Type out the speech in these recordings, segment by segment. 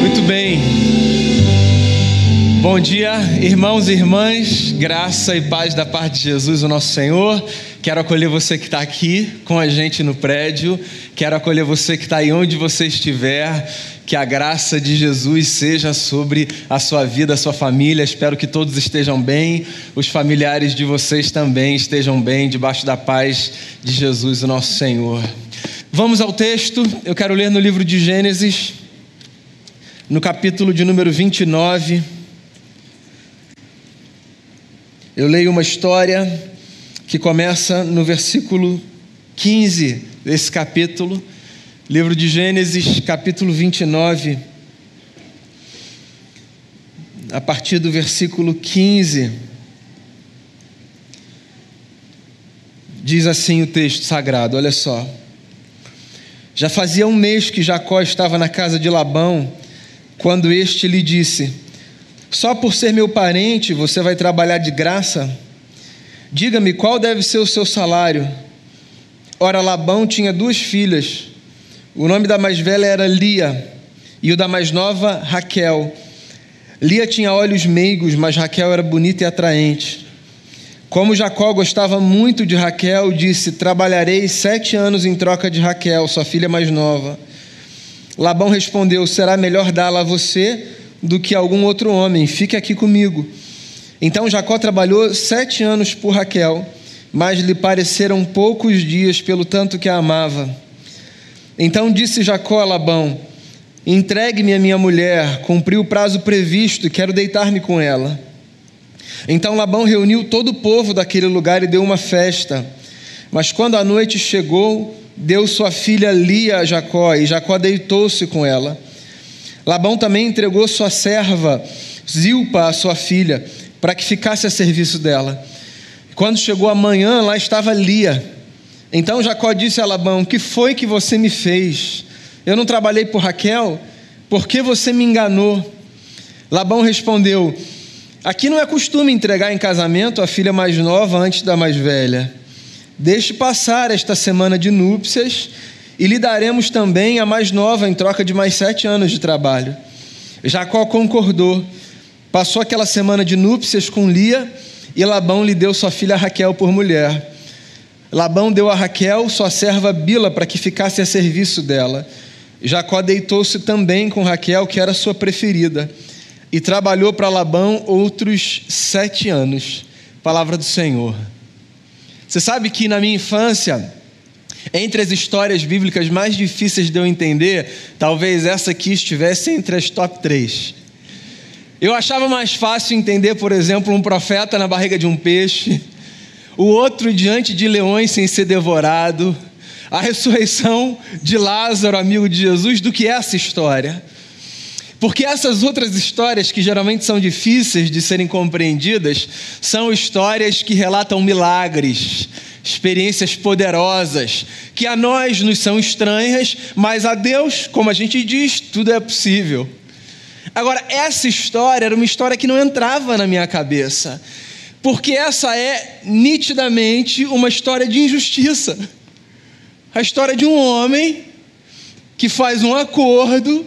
Muito bem. Bom dia, irmãos e irmãs, graça e paz da parte de Jesus, o nosso Senhor. Quero acolher você que está aqui com a gente no prédio, quero acolher você que está aí onde você estiver. Que a graça de Jesus seja sobre a sua vida, a sua família. Espero que todos estejam bem, os familiares de vocês também estejam bem, debaixo da paz de Jesus, o nosso Senhor. Vamos ao texto, eu quero ler no livro de Gênesis, no capítulo de número 29. Eu leio uma história que começa no versículo 15 desse capítulo, livro de Gênesis, capítulo 29, a partir do versículo 15. Diz assim o texto sagrado, olha só. Já fazia um mês que Jacó estava na casa de Labão quando este lhe disse: Só por ser meu parente você vai trabalhar de graça? Diga-me qual deve ser o seu salário. Ora, Labão tinha duas filhas. O nome da mais velha era Lia e o da mais nova, Raquel. Lia tinha olhos meigos, mas Raquel era bonita e atraente. Como Jacó gostava muito de Raquel, disse: Trabalharei sete anos em troca de Raquel, sua filha mais nova. Labão respondeu: Será melhor dá-la a você do que a algum outro homem. Fique aqui comigo. Então Jacó trabalhou sete anos por Raquel, mas lhe pareceram poucos dias pelo tanto que a amava. Então disse Jacó a Labão: Entregue-me a minha mulher, cumpri o prazo previsto e quero deitar-me com ela. Então Labão reuniu todo o povo daquele lugar e deu uma festa. Mas quando a noite chegou, deu sua filha Lia a Jacó, e Jacó deitou-se com ela. Labão também entregou sua serva Zilpa, a sua filha, para que ficasse a serviço dela. Quando chegou a manhã, lá estava Lia. Então Jacó disse a Labão: Que foi que você me fez? Eu não trabalhei por Raquel? Por que você me enganou? Labão respondeu: Aqui não é costume entregar em casamento a filha mais nova antes da mais velha. Deixe passar esta semana de núpcias e lhe daremos também a mais nova em troca de mais sete anos de trabalho. Jacó concordou. Passou aquela semana de núpcias com Lia e Labão lhe deu sua filha Raquel por mulher. Labão deu a Raquel sua serva Bila para que ficasse a serviço dela. Jacó deitou-se também com Raquel, que era sua preferida, e trabalhou para Labão outros sete anos. Palavra do Senhor. Você sabe que na minha infância, entre as histórias bíblicas mais difíceis de eu entender, talvez essa aqui estivesse entre as top três. Eu achava mais fácil entender, por exemplo, um profeta na barriga de um peixe, o outro diante de leões sem ser devorado, a ressurreição de Lázaro, amigo de Jesus, do que essa história. Porque essas outras histórias, que geralmente são difíceis de serem compreendidas, são histórias que relatam milagres, experiências poderosas, que a nós nos são estranhas, mas a Deus, como a gente diz, tudo é possível. Agora, essa história era uma história que não entrava na minha cabeça, porque essa é nitidamente uma história de injustiça. A história de um homem que faz um acordo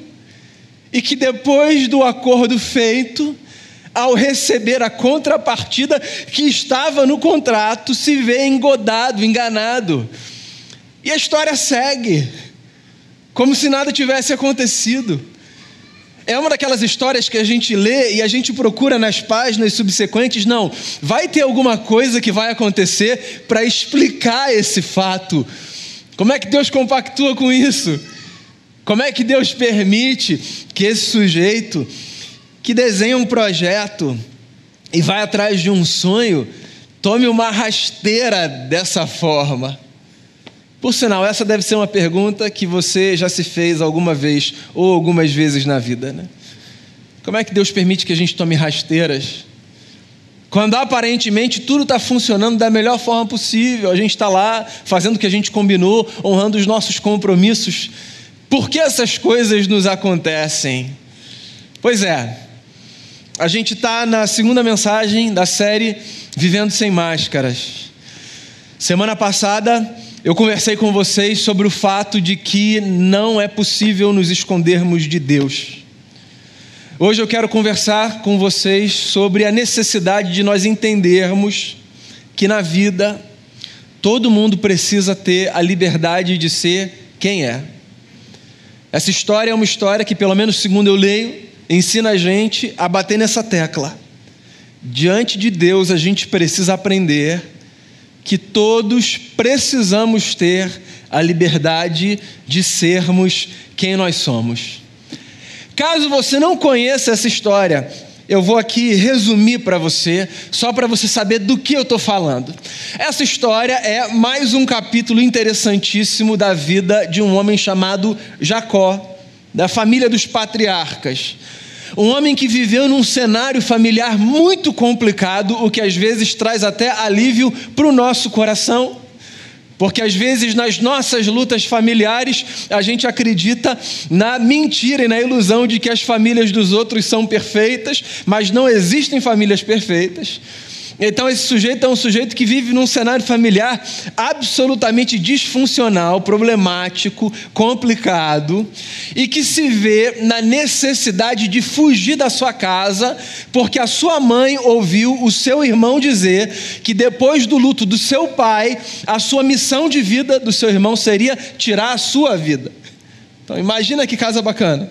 e que depois do acordo feito, ao receber a contrapartida que estava no contrato, se vê engodado, enganado. E a história segue, como se nada tivesse acontecido. É uma daquelas histórias que a gente lê e a gente procura nas páginas subsequentes, não, vai ter alguma coisa que vai acontecer para explicar esse fato. Como é que Deus compactua com isso? Como é que Deus permite que esse sujeito que desenha um projeto e vai atrás de um sonho tome uma rasteira dessa forma? Por sinal, essa deve ser uma pergunta que você já se fez alguma vez ou algumas vezes na vida, né? Como é que Deus permite que a gente tome rasteiras? Quando aparentemente tudo está funcionando da melhor forma possível, a gente está lá fazendo o que a gente combinou, honrando os nossos compromissos por que essas coisas nos acontecem? Pois é, a gente está na segunda mensagem da série Vivendo Sem Máscaras. Semana passada eu conversei com vocês sobre o fato de que não é possível nos escondermos de Deus. Hoje eu quero conversar com vocês sobre a necessidade de nós entendermos que na vida todo mundo precisa ter a liberdade de ser quem é. Essa história é uma história que, pelo menos segundo eu leio, ensina a gente a bater nessa tecla. Diante de Deus, a gente precisa aprender que todos precisamos ter a liberdade de sermos quem nós somos. Caso você não conheça essa história, eu vou aqui resumir para você, só para você saber do que eu estou falando. Essa história é mais um capítulo interessantíssimo da vida de um homem chamado Jacó, da família dos patriarcas. Um homem que viveu num cenário familiar muito complicado, o que às vezes traz até alívio para o nosso coração. Porque às vezes nas nossas lutas familiares a gente acredita na mentira e na ilusão de que as famílias dos outros são perfeitas, mas não existem famílias perfeitas. Então, esse sujeito é um sujeito que vive num cenário familiar absolutamente disfuncional, problemático, complicado, e que se vê na necessidade de fugir da sua casa, porque a sua mãe ouviu o seu irmão dizer que depois do luto do seu pai, a sua missão de vida do seu irmão seria tirar a sua vida. Então, imagina que casa bacana.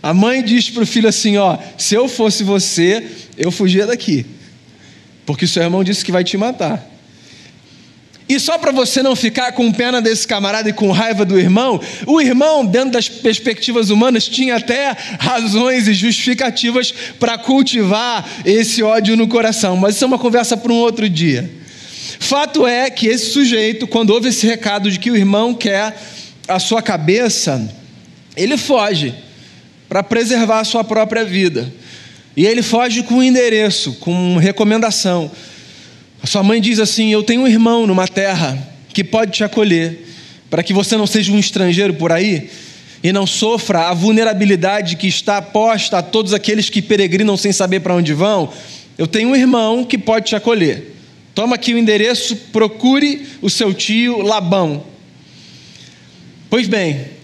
A mãe diz para o filho assim: Ó, se eu fosse você, eu fugia daqui porque seu irmão disse que vai te matar. E só para você não ficar com pena desse camarada e com raiva do irmão, o irmão, dentro das perspectivas humanas, tinha até razões e justificativas para cultivar esse ódio no coração, mas isso é uma conversa para um outro dia. Fato é que esse sujeito, quando ouve esse recado de que o irmão quer a sua cabeça, ele foge para preservar a sua própria vida. E ele foge com um endereço, com recomendação. A sua mãe diz assim: Eu tenho um irmão numa terra que pode te acolher, para que você não seja um estrangeiro por aí e não sofra a vulnerabilidade que está posta a todos aqueles que peregrinam sem saber para onde vão. Eu tenho um irmão que pode te acolher. Toma aqui o endereço, procure o seu tio Labão. Pois bem,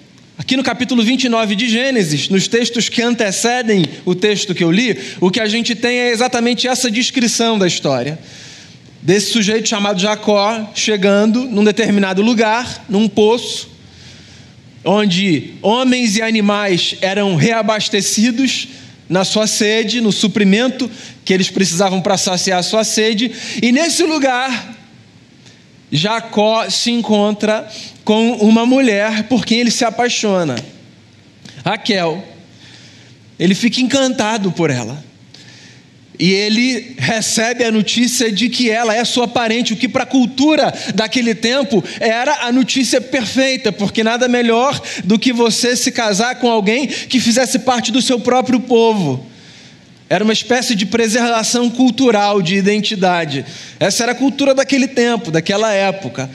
Aqui no capítulo 29 de Gênesis, nos textos que antecedem o texto que eu li, o que a gente tem é exatamente essa descrição da história. Desse sujeito chamado Jacó chegando num determinado lugar, num poço, onde homens e animais eram reabastecidos na sua sede, no suprimento que eles precisavam para saciar a sua sede, e nesse lugar Jacó se encontra com uma mulher por quem ele se apaixona, Raquel. Ele fica encantado por ela. E ele recebe a notícia de que ela é sua parente, o que para a cultura daquele tempo era a notícia perfeita, porque nada melhor do que você se casar com alguém que fizesse parte do seu próprio povo. Era uma espécie de preservação cultural, de identidade. Essa era a cultura daquele tempo, daquela época.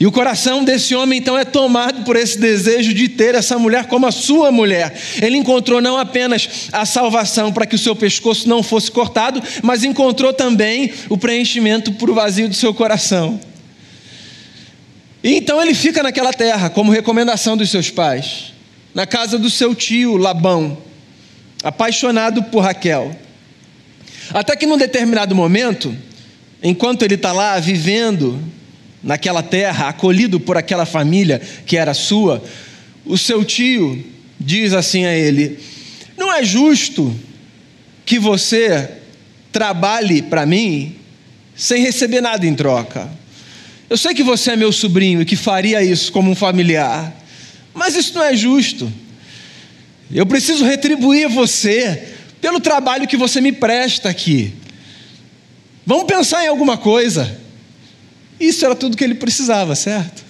E o coração desse homem então é tomado por esse desejo de ter essa mulher como a sua mulher. Ele encontrou não apenas a salvação para que o seu pescoço não fosse cortado, mas encontrou também o preenchimento para o vazio do seu coração. E então ele fica naquela terra, como recomendação dos seus pais, na casa do seu tio Labão apaixonado por Raquel. Até que num determinado momento, enquanto ele está lá vivendo naquela terra, acolhido por aquela família que era sua, o seu tio diz assim a ele: Não é justo que você trabalhe para mim sem receber nada em troca. Eu sei que você é meu sobrinho e que faria isso como um familiar, mas isso não é justo. Eu preciso retribuir você pelo trabalho que você me presta aqui. Vamos pensar em alguma coisa. Isso era tudo que ele precisava, certo?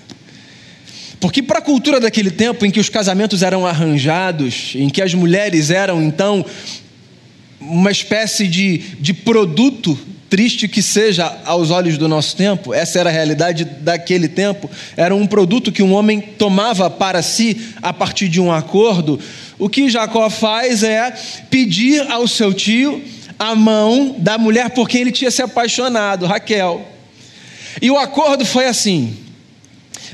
Porque, para a cultura daquele tempo em que os casamentos eram arranjados, em que as mulheres eram então uma espécie de, de produto triste que seja aos olhos do nosso tempo, essa era a realidade daquele tempo, era um produto que um homem tomava para si a partir de um acordo. O que Jacó faz é pedir ao seu tio a mão da mulher por quem ele tinha se apaixonado, Raquel. E o acordo foi assim: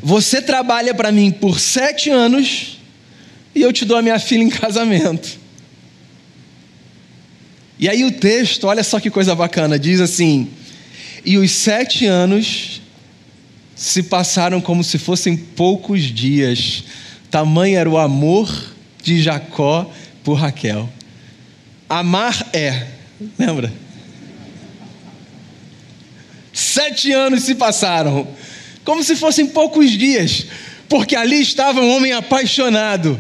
você trabalha para mim por sete anos e eu te dou a minha filha em casamento. E aí o texto, olha só que coisa bacana, diz assim: E os sete anos se passaram como se fossem poucos dias, tamanho era o amor de Jacó por Raquel. Amar é, lembra? Sete anos se passaram, como se fossem poucos dias, porque ali estava um homem apaixonado,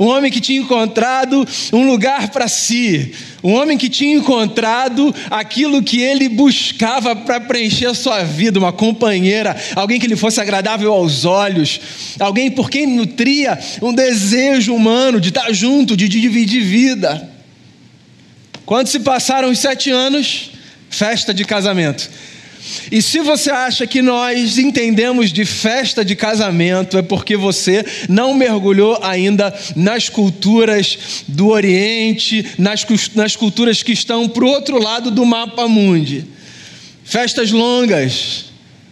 um homem que tinha encontrado um lugar para si, um homem que tinha encontrado aquilo que ele buscava para preencher a sua vida, uma companheira, alguém que lhe fosse agradável aos olhos, alguém por quem nutria um desejo humano de estar junto, de dividir vida. Quando se passaram os sete anos, festa de casamento. E se você acha que nós entendemos de festa de casamento, é porque você não mergulhou ainda nas culturas do Oriente, nas, nas culturas que estão para o outro lado do mapa mundi. Festas longas,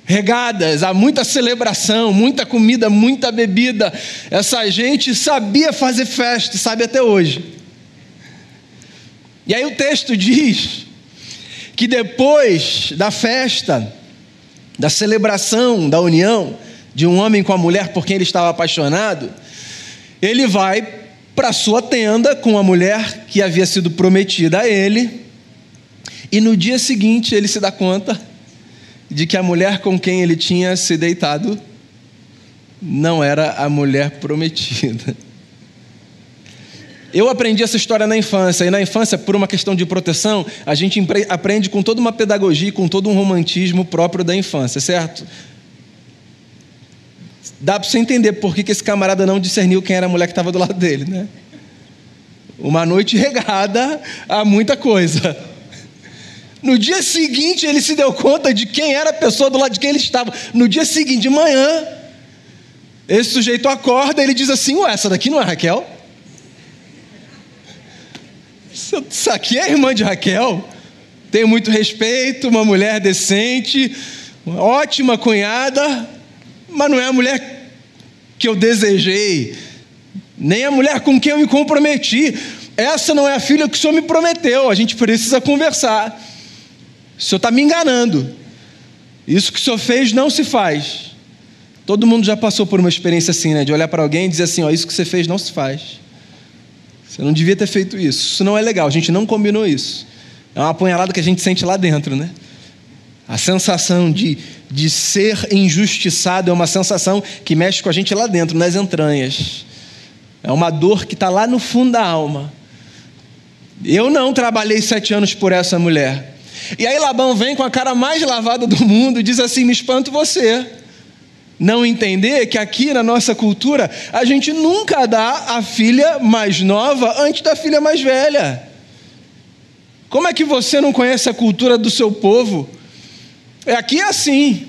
regadas, há muita celebração, muita comida, muita bebida. Essa gente sabia fazer festa, sabe até hoje. E aí o texto diz que depois da festa, da celebração da união de um homem com a mulher por quem ele estava apaixonado, ele vai para sua tenda com a mulher que havia sido prometida a ele, e no dia seguinte ele se dá conta de que a mulher com quem ele tinha se deitado não era a mulher prometida. Eu aprendi essa história na infância, e na infância, por uma questão de proteção, a gente aprende com toda uma pedagogia, com todo um romantismo próprio da infância, certo? Dá para você entender por que, esse camarada não discerniu quem era a mulher que estava do lado dele, né? Uma noite regada a muita coisa. No dia seguinte, ele se deu conta de quem era a pessoa do lado de quem ele estava. No dia seguinte, de manhã, esse sujeito acorda e ele diz assim: Ué, essa daqui não é Raquel? Isso aqui é irmã de Raquel. Tenho muito respeito, uma mulher decente, uma ótima cunhada, mas não é a mulher que eu desejei, nem a mulher com quem eu me comprometi. Essa não é a filha que o senhor me prometeu. A gente precisa conversar. O senhor está me enganando. Isso que o senhor fez não se faz. Todo mundo já passou por uma experiência assim, né? De olhar para alguém e dizer assim: ó, isso que você fez não se faz. Você não devia ter feito isso. Isso não é legal, a gente não combinou isso. É uma apunhalada que a gente sente lá dentro, né? A sensação de, de ser injustiçado é uma sensação que mexe com a gente lá dentro, nas entranhas. É uma dor que está lá no fundo da alma. Eu não trabalhei sete anos por essa mulher. E aí Labão vem com a cara mais lavada do mundo e diz assim: Me espanto você não entender que aqui na nossa cultura a gente nunca dá a filha mais nova antes da filha mais velha. Como é que você não conhece a cultura do seu povo? É aqui é assim.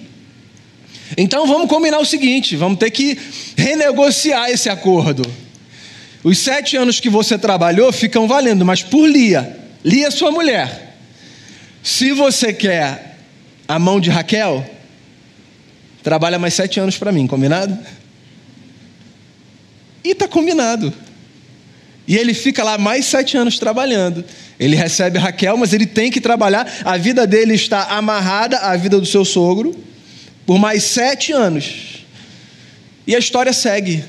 Então vamos combinar o seguinte: vamos ter que renegociar esse acordo. Os sete anos que você trabalhou ficam valendo, mas por Lia. Lia é sua mulher. Se você quer a mão de Raquel, Trabalha mais sete anos para mim, combinado? E está combinado. E ele fica lá mais sete anos trabalhando. Ele recebe Raquel, mas ele tem que trabalhar. A vida dele está amarrada à vida do seu sogro por mais sete anos. E a história segue.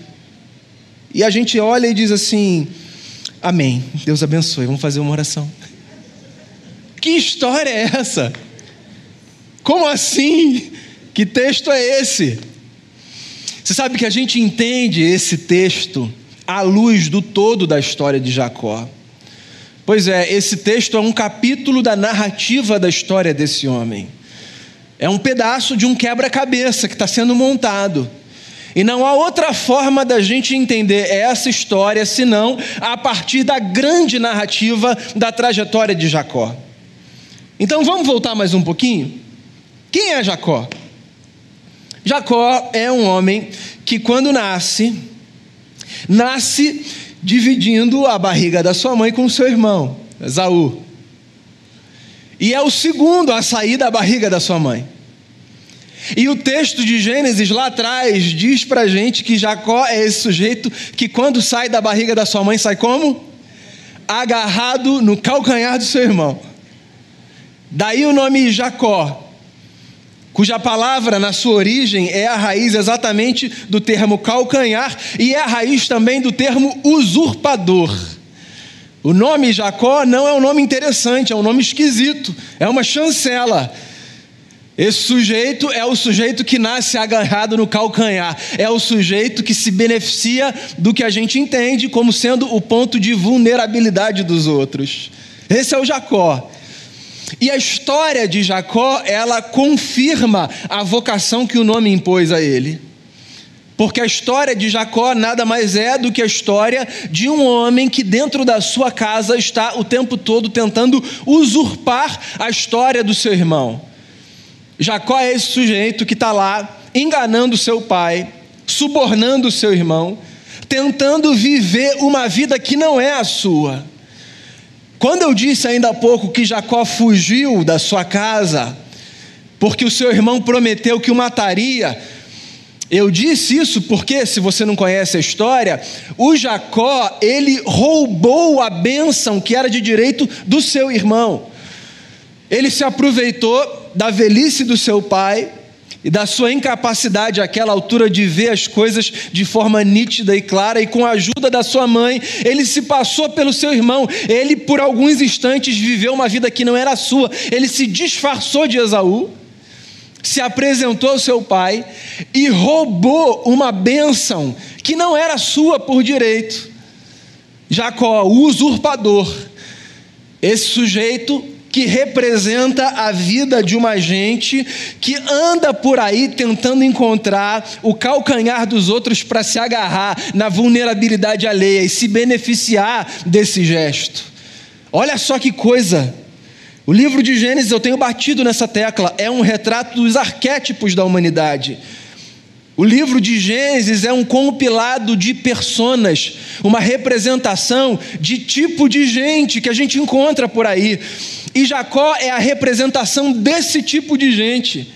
E a gente olha e diz assim: Amém. Deus abençoe. Vamos fazer uma oração. Que história é essa? Como assim? Que texto é esse? Você sabe que a gente entende esse texto à luz do todo da história de Jacó. Pois é, esse texto é um capítulo da narrativa da história desse homem. É um pedaço de um quebra-cabeça que está sendo montado. E não há outra forma da gente entender essa história senão a partir da grande narrativa da trajetória de Jacó. Então vamos voltar mais um pouquinho? Quem é Jacó? Jacó é um homem que, quando nasce, nasce dividindo a barriga da sua mãe com seu irmão, Esaú. E é o segundo a sair da barriga da sua mãe. E o texto de Gênesis lá atrás diz pra gente que Jacó é esse sujeito que, quando sai da barriga da sua mãe, sai como? agarrado no calcanhar do seu irmão. Daí o nome Jacó, cuja palavra na sua origem é a raiz exatamente do termo calcanhar e é a raiz também do termo usurpador. O nome Jacó não é um nome interessante, é um nome esquisito, é uma chancela. Esse sujeito é o sujeito que nasce agarrado no calcanhar, é o sujeito que se beneficia do que a gente entende como sendo o ponto de vulnerabilidade dos outros. Esse é o Jacó. E a história de Jacó, ela confirma a vocação que o nome impôs a ele. Porque a história de Jacó nada mais é do que a história de um homem que dentro da sua casa está o tempo todo tentando usurpar a história do seu irmão. Jacó é esse sujeito que está lá enganando seu pai, subornando seu irmão, tentando viver uma vida que não é a sua. Quando eu disse ainda há pouco que Jacó fugiu da sua casa, porque o seu irmão prometeu que o mataria, eu disse isso porque, se você não conhece a história, o Jacó, ele roubou a bênção que era de direito do seu irmão. Ele se aproveitou da velhice do seu pai e da sua incapacidade àquela altura de ver as coisas de forma nítida e clara, e com a ajuda da sua mãe, ele se passou pelo seu irmão. Ele, por alguns instantes, viveu uma vida que não era sua, ele se disfarçou de Esaú, se apresentou ao seu pai e roubou uma bênção que não era sua por direito. Jacó, o usurpador, esse sujeito que representa a vida de uma gente que anda por aí tentando encontrar o calcanhar dos outros para se agarrar na vulnerabilidade alheia e se beneficiar desse gesto. Olha só que coisa! O livro de Gênesis, eu tenho batido nessa tecla, é um retrato dos arquétipos da humanidade. O livro de Gênesis é um compilado de personas, uma representação de tipo de gente que a gente encontra por aí. E Jacó é a representação desse tipo de gente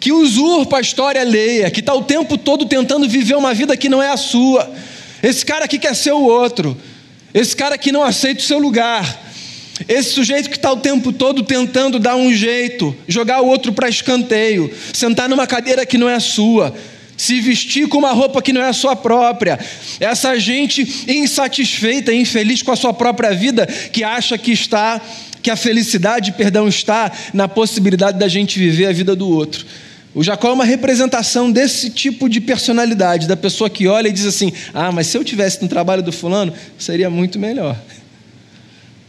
que usurpa a história alheia, que está o tempo todo tentando viver uma vida que não é a sua. Esse cara que quer ser o outro, esse cara que não aceita o seu lugar, esse sujeito que está o tempo todo tentando dar um jeito, jogar o outro para escanteio, sentar numa cadeira que não é sua, se vestir com uma roupa que não é a sua própria. Essa gente insatisfeita, infeliz com a sua própria vida, que acha que está que a felicidade, perdão, está na possibilidade da gente viver a vida do outro. O Jacó é uma representação desse tipo de personalidade, da pessoa que olha e diz assim: Ah, mas se eu tivesse no trabalho do fulano, seria muito melhor.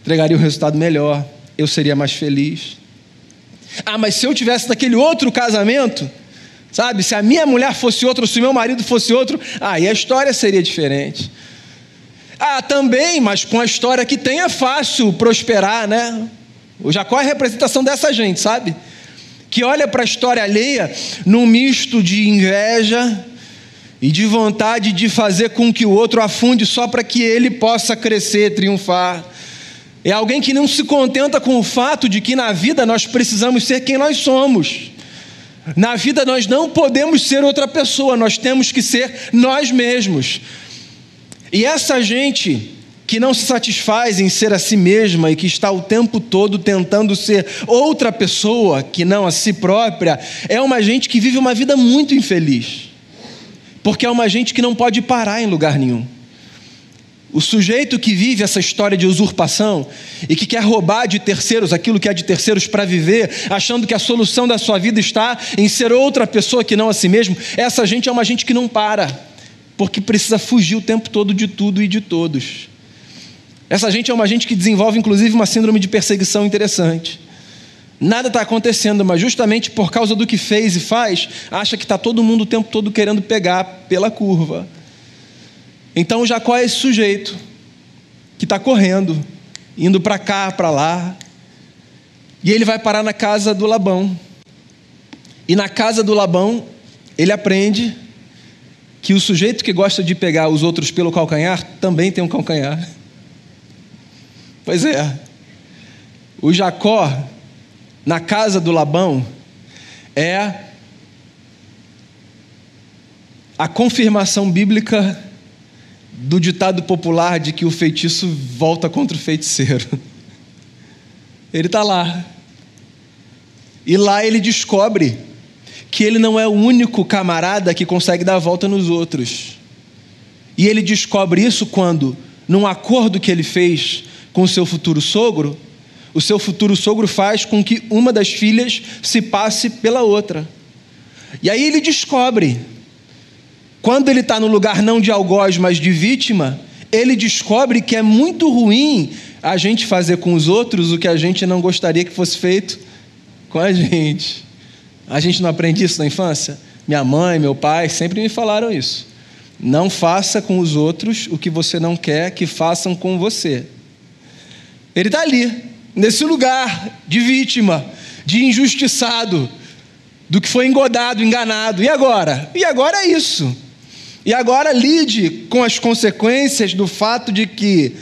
Entregaria um resultado melhor, eu seria mais feliz. Ah, mas se eu tivesse naquele outro casamento, sabe? Se a minha mulher fosse outra, ou se o meu marido fosse outro, aí a história seria diferente. Ah, também, mas com a história que tem é fácil prosperar, né? O Jacó é a representação dessa gente, sabe? Que olha para a história alheia num misto de inveja e de vontade de fazer com que o outro afunde só para que ele possa crescer, triunfar. É alguém que não se contenta com o fato de que na vida nós precisamos ser quem nós somos. Na vida nós não podemos ser outra pessoa, nós temos que ser nós mesmos. E essa gente que não se satisfaz em ser a si mesma e que está o tempo todo tentando ser outra pessoa que não a si própria, é uma gente que vive uma vida muito infeliz. Porque é uma gente que não pode parar em lugar nenhum. O sujeito que vive essa história de usurpação e que quer roubar de terceiros aquilo que é de terceiros para viver, achando que a solução da sua vida está em ser outra pessoa que não a si mesmo, essa gente é uma gente que não para porque precisa fugir o tempo todo de tudo e de todos. Essa gente é uma gente que desenvolve, inclusive, uma síndrome de perseguição interessante. Nada está acontecendo, mas justamente por causa do que fez e faz, acha que está todo mundo o tempo todo querendo pegar pela curva. Então Jacó é esse sujeito que está correndo, indo para cá, para lá, e ele vai parar na casa do Labão. E na casa do Labão, ele aprende que o sujeito que gosta de pegar os outros pelo calcanhar também tem um calcanhar. Pois é. O Jacó, na casa do Labão, é a confirmação bíblica do ditado popular de que o feitiço volta contra o feiticeiro. Ele está lá. E lá ele descobre que ele não é o único camarada que consegue dar a volta nos outros. E ele descobre isso quando, num acordo que ele fez com o seu futuro sogro, o seu futuro sogro faz com que uma das filhas se passe pela outra. E aí ele descobre, quando ele está no lugar não de algoz, mas de vítima, ele descobre que é muito ruim a gente fazer com os outros o que a gente não gostaria que fosse feito com a gente. A gente não aprende isso na infância? Minha mãe, meu pai sempre me falaram isso. Não faça com os outros o que você não quer que façam com você. Ele está ali, nesse lugar de vítima, de injustiçado, do que foi engodado, enganado. E agora? E agora é isso. E agora lide com as consequências do fato de que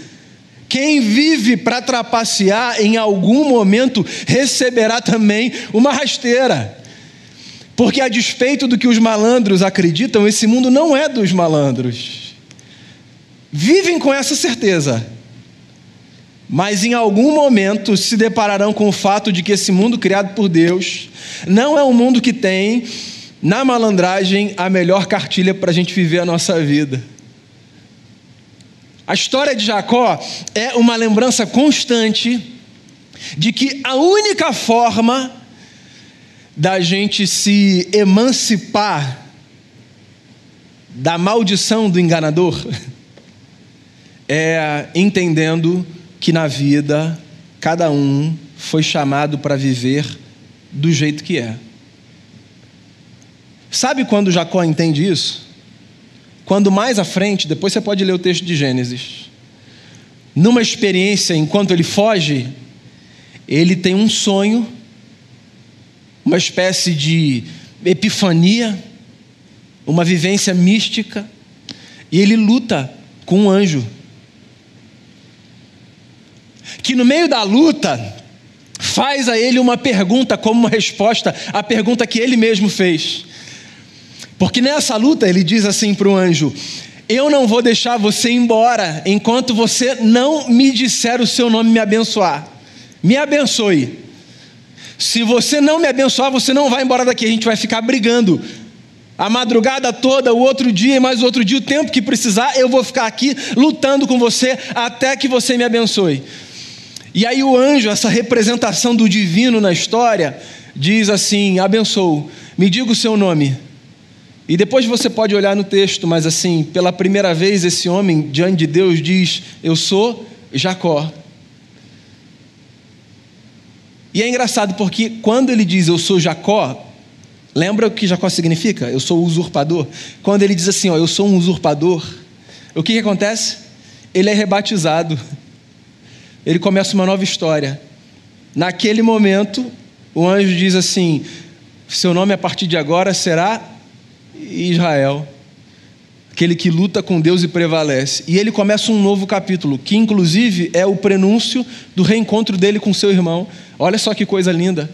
quem vive para trapacear em algum momento receberá também uma rasteira. Porque, a despeito do que os malandros acreditam, esse mundo não é dos malandros. Vivem com essa certeza. Mas em algum momento se depararão com o fato de que esse mundo criado por Deus não é um mundo que tem, na malandragem, a melhor cartilha para a gente viver a nossa vida. A história de Jacó é uma lembrança constante de que a única forma da gente se emancipar da maldição do enganador é entendendo que na vida cada um foi chamado para viver do jeito que é. Sabe quando Jacó entende isso? Quando mais à frente, depois você pode ler o texto de Gênesis, numa experiência enquanto ele foge, ele tem um sonho uma espécie de epifania, uma vivência mística, e ele luta com um anjo. Que no meio da luta faz a ele uma pergunta como uma resposta à pergunta que ele mesmo fez. Porque nessa luta ele diz assim para o anjo: Eu não vou deixar você embora enquanto você não me disser o seu nome me abençoar. Me abençoe. Se você não me abençoar, você não vai embora daqui, a gente vai ficar brigando. A madrugada toda, o outro dia e mais outro dia, o tempo que precisar, eu vou ficar aqui lutando com você até que você me abençoe. E aí o anjo, essa representação do divino na história, diz assim: abençoo, me diga o seu nome. E depois você pode olhar no texto, mas assim, pela primeira vez esse homem diante de Deus diz: Eu sou Jacó. E é engraçado porque quando ele diz eu sou Jacó, lembra o que Jacó significa? Eu sou usurpador. Quando ele diz assim, ó, eu sou um usurpador, o que, que acontece? Ele é rebatizado. Ele começa uma nova história. Naquele momento, o anjo diz assim: seu nome a partir de agora será Israel aquele que luta com Deus e prevalece. E ele começa um novo capítulo, que inclusive é o prenúncio do reencontro dele com seu irmão. Olha só que coisa linda.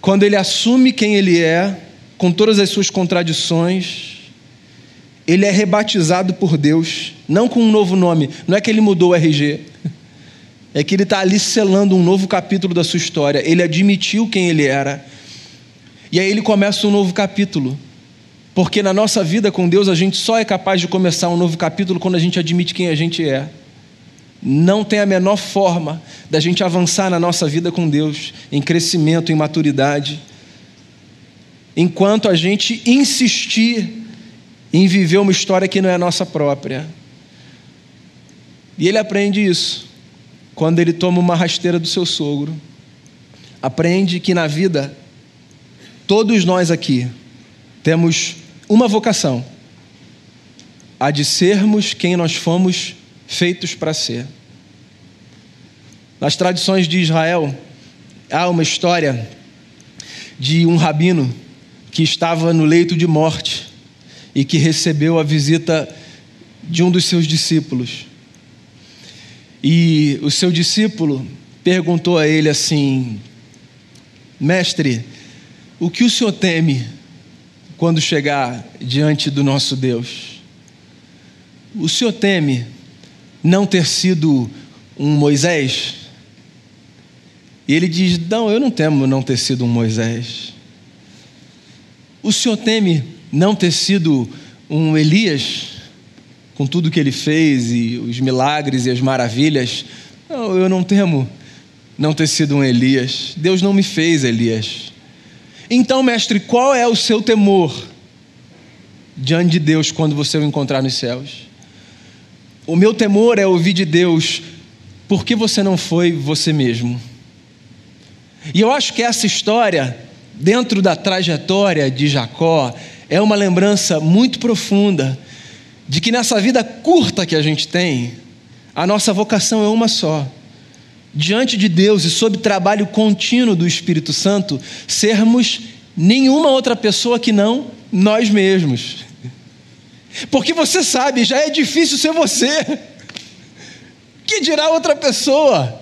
Quando ele assume quem ele é, com todas as suas contradições, ele é rebatizado por Deus, não com um novo nome, não é que ele mudou o RG, é que ele está ali selando um novo capítulo da sua história. Ele admitiu quem ele era, e aí ele começa um novo capítulo. Porque na nossa vida com Deus a gente só é capaz de começar um novo capítulo quando a gente admite quem a gente é. Não tem a menor forma da gente avançar na nossa vida com Deus, em crescimento, em maturidade, enquanto a gente insistir em viver uma história que não é nossa própria. E ele aprende isso quando ele toma uma rasteira do seu sogro. Aprende que na vida, todos nós aqui temos uma vocação: a de sermos quem nós fomos feitos para ser. Nas tradições de Israel, há uma história de um rabino que estava no leito de morte e que recebeu a visita de um dos seus discípulos. E o seu discípulo perguntou a ele assim: Mestre, o que o senhor teme quando chegar diante do nosso Deus. O senhor teme não ter sido um Moisés? E ele diz: Não, eu não temo não ter sido um Moisés. O senhor teme não ter sido um Elias, com tudo que ele fez e os milagres e as maravilhas? Não, eu não temo não ter sido um Elias. Deus não me fez Elias. Então, mestre, qual é o seu temor diante de Deus quando você o encontrar nos céus? O meu temor é ouvir de Deus, por que você não foi você mesmo? E eu acho que essa história, dentro da trajetória de Jacó, é uma lembrança muito profunda de que nessa vida curta que a gente tem, a nossa vocação é uma só. Diante de Deus e sob trabalho contínuo do Espírito Santo, sermos nenhuma outra pessoa que não nós mesmos. Porque você sabe, já é difícil ser você. Que dirá outra pessoa?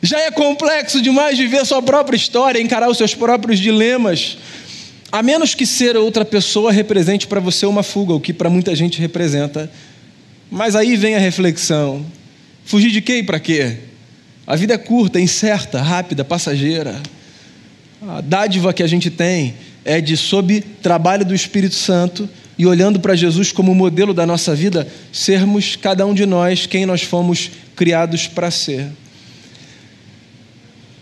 Já é complexo demais viver sua própria história, encarar os seus próprios dilemas. A menos que ser outra pessoa represente para você uma fuga, o que para muita gente representa. Mas aí vem a reflexão: fugir de quê e para quê? A vida é curta, incerta, rápida, passageira. A dádiva que a gente tem é de, sob trabalho do Espírito Santo, e olhando para Jesus como modelo da nossa vida, sermos cada um de nós quem nós fomos criados para ser.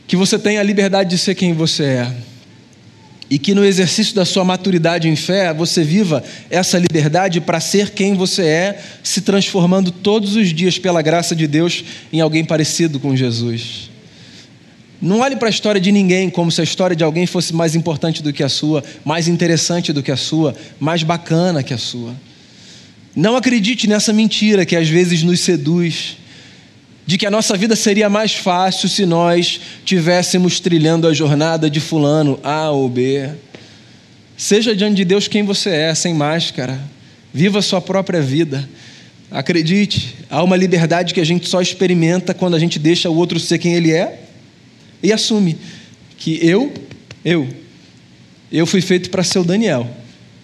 Que você tenha a liberdade de ser quem você é. E que no exercício da sua maturidade em fé, você viva essa liberdade para ser quem você é, se transformando todos os dias pela graça de Deus em alguém parecido com Jesus. Não olhe para a história de ninguém como se a história de alguém fosse mais importante do que a sua, mais interessante do que a sua, mais bacana que a sua. Não acredite nessa mentira que às vezes nos seduz, de que a nossa vida seria mais fácil se nós tivéssemos trilhando a jornada de Fulano A ou B. Seja diante de Deus quem você é, sem máscara. Viva a sua própria vida. Acredite, há uma liberdade que a gente só experimenta quando a gente deixa o outro ser quem ele é e assume que eu, eu, eu fui feito para ser o Daniel,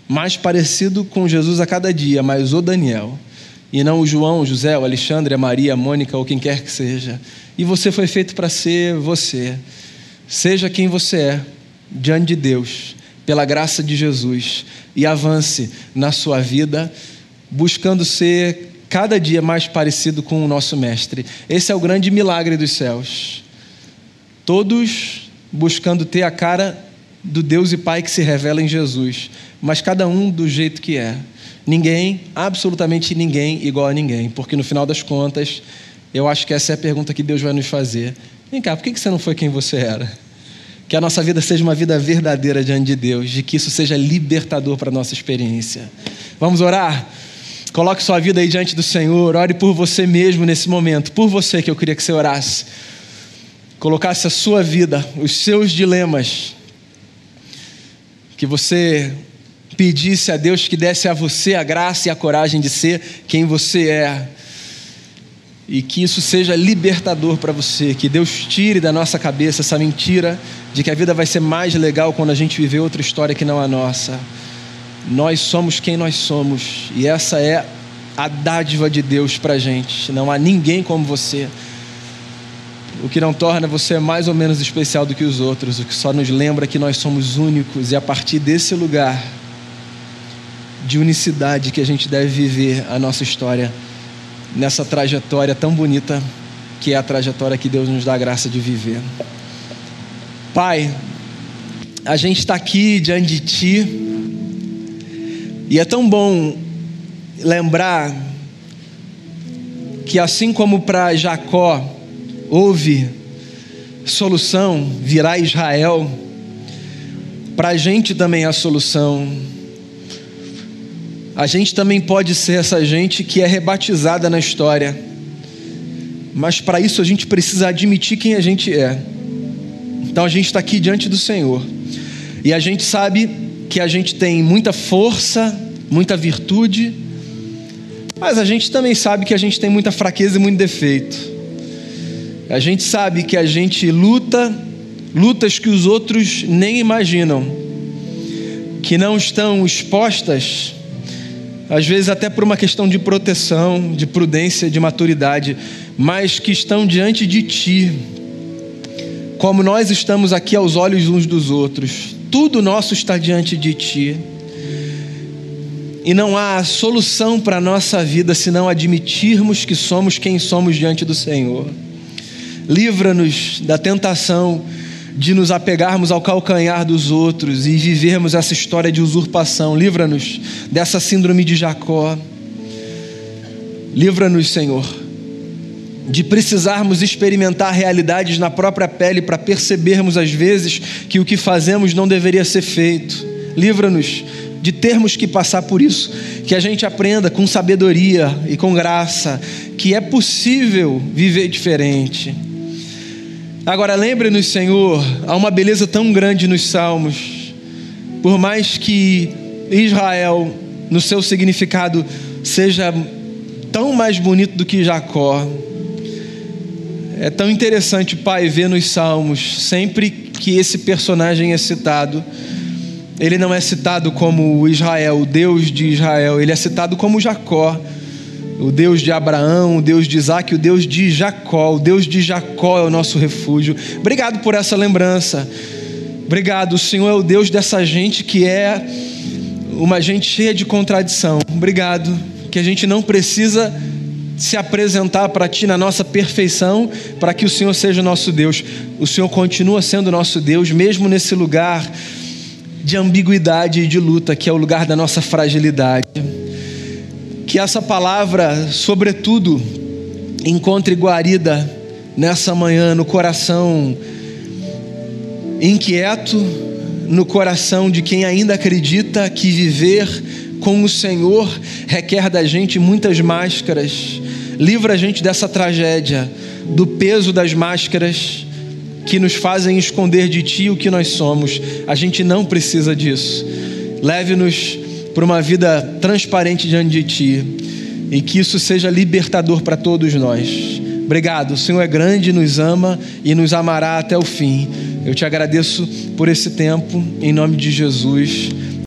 mais parecido com Jesus a cada dia, mas o Daniel, e não o João, o José, o Alexandre, a Maria, a Mônica ou quem quer que seja. E você foi feito para ser você. Seja quem você é diante de Deus, pela graça de Jesus, e avance na sua vida, buscando ser cada dia mais parecido com o nosso Mestre. Esse é o grande milagre dos céus. Todos buscando ter a cara do Deus e Pai que se revela em Jesus, mas cada um do jeito que é. Ninguém, absolutamente ninguém, igual a ninguém, porque no final das contas, eu acho que essa é a pergunta que Deus vai nos fazer. Vem cá, por que você não foi quem você era? Que a nossa vida seja uma vida verdadeira diante de Deus, de que isso seja libertador para a nossa experiência. Vamos orar? Coloque sua vida aí diante do Senhor, ore por você mesmo nesse momento, por você que eu queria que você orasse colocasse a sua vida, os seus dilemas, que você pedisse a Deus que desse a você a graça e a coragem de ser quem você é. E que isso seja libertador para você, que Deus tire da nossa cabeça essa mentira de que a vida vai ser mais legal quando a gente viver outra história que não a nossa. Nós somos quem nós somos, e essa é a dádiva de Deus para a gente. Não há ninguém como você o que não torna você mais ou menos especial do que os outros, o que só nos lembra que nós somos únicos e a partir desse lugar de unicidade que a gente deve viver a nossa história nessa trajetória tão bonita que é a trajetória que Deus nos dá a graça de viver. Pai, a gente está aqui diante de Ti e é tão bom lembrar que assim como para Jacó houve solução, virá Israel. Para a gente também há solução. A gente também pode ser essa gente que é rebatizada na história. Mas para isso a gente precisa admitir quem a gente é. Então a gente está aqui diante do Senhor. E a gente sabe que a gente tem muita força, muita virtude, mas a gente também sabe que a gente tem muita fraqueza e muito defeito. A gente sabe que a gente luta, lutas que os outros nem imaginam, que não estão expostas às vezes até por uma questão de proteção, de prudência, de maturidade, mas que estão diante de Ti, como nós estamos aqui aos olhos uns dos outros. Tudo nosso está diante de Ti. E não há solução para a nossa vida se não admitirmos que somos quem somos diante do Senhor. Livra-nos da tentação de nos apegarmos ao calcanhar dos outros e vivermos essa história de usurpação. Livra-nos dessa síndrome de Jacó. Livra-nos, Senhor, de precisarmos experimentar realidades na própria pele para percebermos às vezes que o que fazemos não deveria ser feito. Livra-nos de termos que passar por isso, que a gente aprenda com sabedoria e com graça que é possível viver diferente. Agora lembre-nos, Senhor, há uma beleza tão grande nos salmos. Por mais que Israel, no seu significado, seja tão mais bonito do que Jacó, é tão interessante, Pai, ver nos salmos, sempre que esse personagem é citado, ele não é citado como Israel, o Deus de Israel, ele é citado como Jacó, o Deus de Abraão, o Deus de Isaac, o Deus de Jacó. O Deus de Jacó é o nosso refúgio. Obrigado por essa lembrança. Obrigado, o Senhor é o Deus dessa gente que é uma gente cheia de contradição. Obrigado, que a gente não precisa se apresentar para Ti na nossa perfeição, para que o Senhor seja nosso Deus. O Senhor continua sendo nosso Deus, mesmo nesse lugar de ambiguidade e de luta, que é o lugar da nossa fragilidade. Que essa palavra, sobretudo, encontre guarida nessa manhã no coração inquieto, no coração de quem ainda acredita que viver com o Senhor requer da gente muitas máscaras. Livra a gente dessa tragédia, do peso das máscaras que nos fazem esconder de ti o que nós somos. A gente não precisa disso. Leve-nos para uma vida transparente diante de ti e que isso seja libertador para todos nós. Obrigado, o Senhor é grande, nos ama e nos amará até o fim. Eu te agradeço por esse tempo, em nome de Jesus.